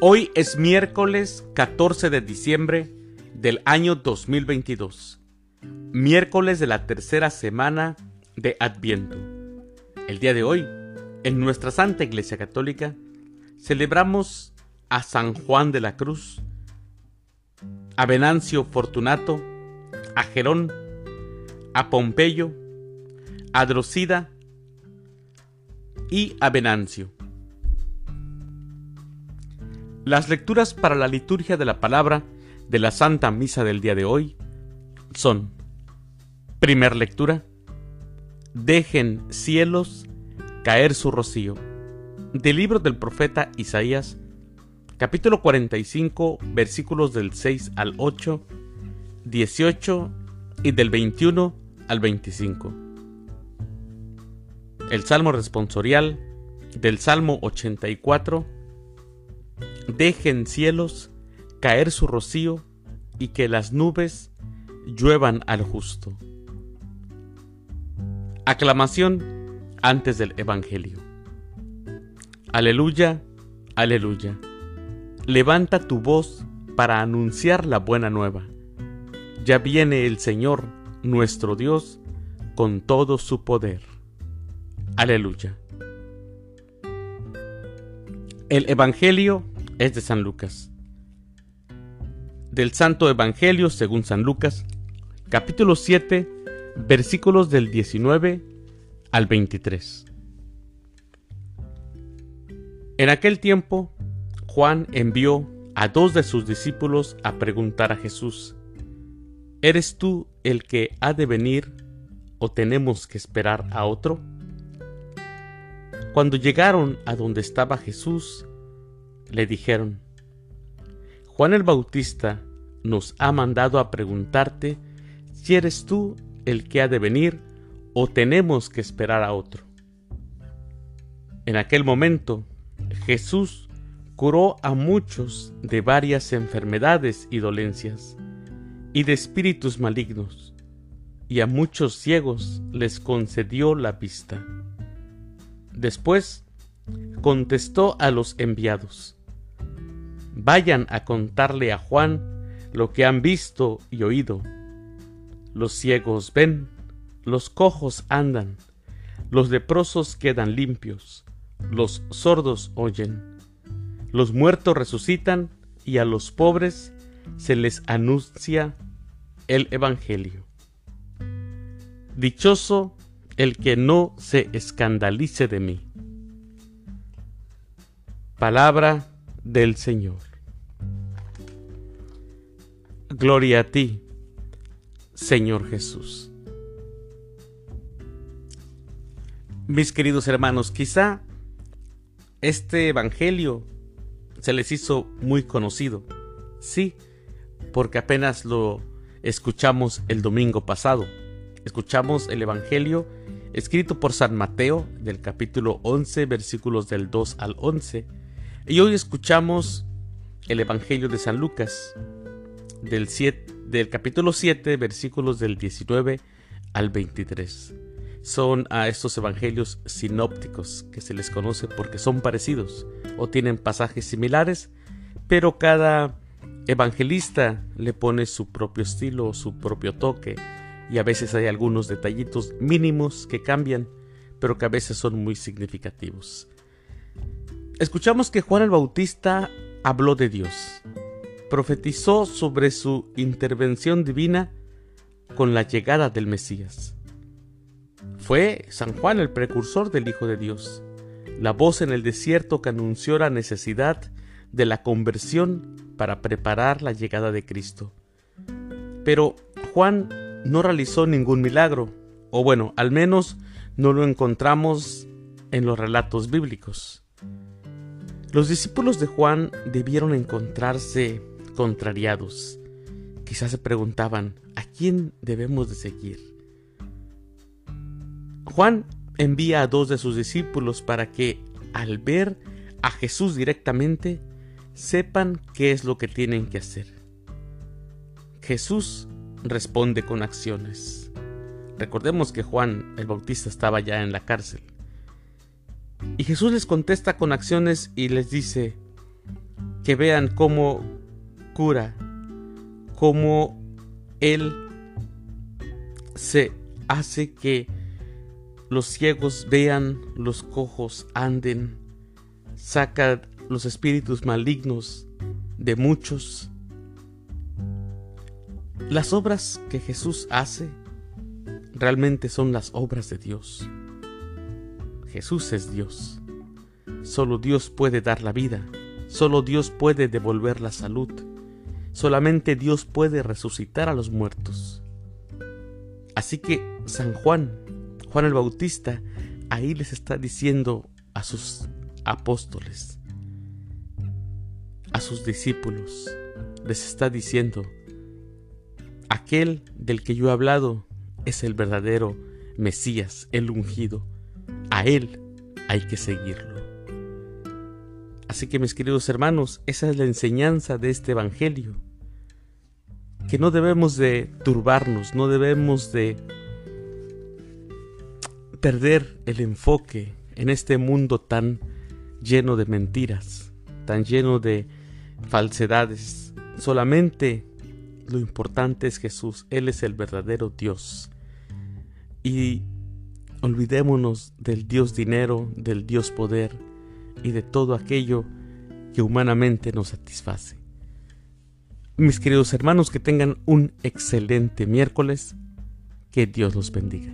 Hoy es miércoles 14 de diciembre del año 2022, miércoles de la tercera semana de Adviento. El día de hoy, en nuestra Santa Iglesia Católica, celebramos a San Juan de la Cruz, a Venancio Fortunato, a Gerón, a Pompeyo, a Drosida y a Venancio. Las lecturas para la liturgia de la palabra de la Santa Misa del día de hoy son, primer lectura, dejen cielos caer su rocío, del libro del profeta Isaías, capítulo 45, versículos del 6 al 8, 18 y del 21 al 25. El Salmo responsorial del Salmo 84, dejen cielos caer su rocío y que las nubes lluevan al justo. Aclamación antes del Evangelio. Aleluya, aleluya. Levanta tu voz para anunciar la buena nueva. Ya viene el Señor, nuestro Dios, con todo su poder. Aleluya. El Evangelio es de San Lucas. Del Santo Evangelio según San Lucas, capítulo 7, versículos del 19 al 23. En aquel tiempo, Juan envió a dos de sus discípulos a preguntar a Jesús, ¿Eres tú el que ha de venir o tenemos que esperar a otro? Cuando llegaron a donde estaba Jesús, le dijeron, Juan el Bautista nos ha mandado a preguntarte si eres tú el que ha de venir o tenemos que esperar a otro. En aquel momento Jesús curó a muchos de varias enfermedades y dolencias y de espíritus malignos, y a muchos ciegos les concedió la vista. Después contestó a los enviados, vayan a contarle a Juan lo que han visto y oído. Los ciegos ven, los cojos andan, los leprosos quedan limpios, los sordos oyen, los muertos resucitan y a los pobres se les anuncia el Evangelio. Dichoso el que no se escandalice de mí. Palabra del Señor. Gloria a ti, Señor Jesús. Mis queridos hermanos, quizá este Evangelio se les hizo muy conocido. Sí, porque apenas lo escuchamos el domingo pasado. Escuchamos el Evangelio escrito por San Mateo del capítulo 11 versículos del 2 al 11. Y hoy escuchamos el Evangelio de San Lucas del, capítulo 7, versículos del 19 al 23. Son a estos evangelios sinópticos que se les conoce porque son parecidos o tienen pasajes similares, pero cada evangelista le pone su propio estilo, su propio toque, y a veces hay algunos detallitos mínimos que cambian, pero que a veces son muy significativos. Escuchamos que Juan el Bautista habló de Dios, profetizó sobre su intervención divina con la llegada del Mesías. Fue San Juan el precursor del Hijo de Dios, la voz en el desierto que anunció la necesidad de la conversión para preparar la llegada de Cristo. Pero Juan no realizó ningún milagro, o bueno, al menos no lo encontramos en los relatos bíblicos. Los discípulos de Juan debieron encontrarse contrariados. Quizás se preguntaban, ¿a quién debemos de seguir? Juan envía a dos de sus discípulos para que, al ver a Jesús directamente, sepan qué es lo que tienen que hacer. Jesús responde con acciones. Recordemos que Juan el Bautista estaba ya en la cárcel. Y Jesús les contesta con acciones y les dice, que vean cómo cura, cómo Él se hace que los ciegos vean, los cojos anden, saca los espíritus malignos de muchos. Las obras que Jesús hace realmente son las obras de Dios. Jesús es Dios. Solo Dios puede dar la vida. Solo Dios puede devolver la salud. Solamente Dios puede resucitar a los muertos. Así que San Juan, Juan el Bautista, ahí les está diciendo a sus apóstoles, a sus discípulos, les está diciendo, aquel del que yo he hablado es el verdadero Mesías, el ungido. A él hay que seguirlo. Así que mis queridos hermanos, esa es la enseñanza de este Evangelio. Que no debemos de turbarnos, no debemos de perder el enfoque en este mundo tan lleno de mentiras, tan lleno de falsedades. Solamente lo importante es Jesús, Él es el verdadero Dios. Y olvidémonos del Dios dinero, del Dios poder, y de todo aquello que humanamente nos satisface. Mis queridos hermanos, que tengan un excelente miércoles. Que Dios los bendiga.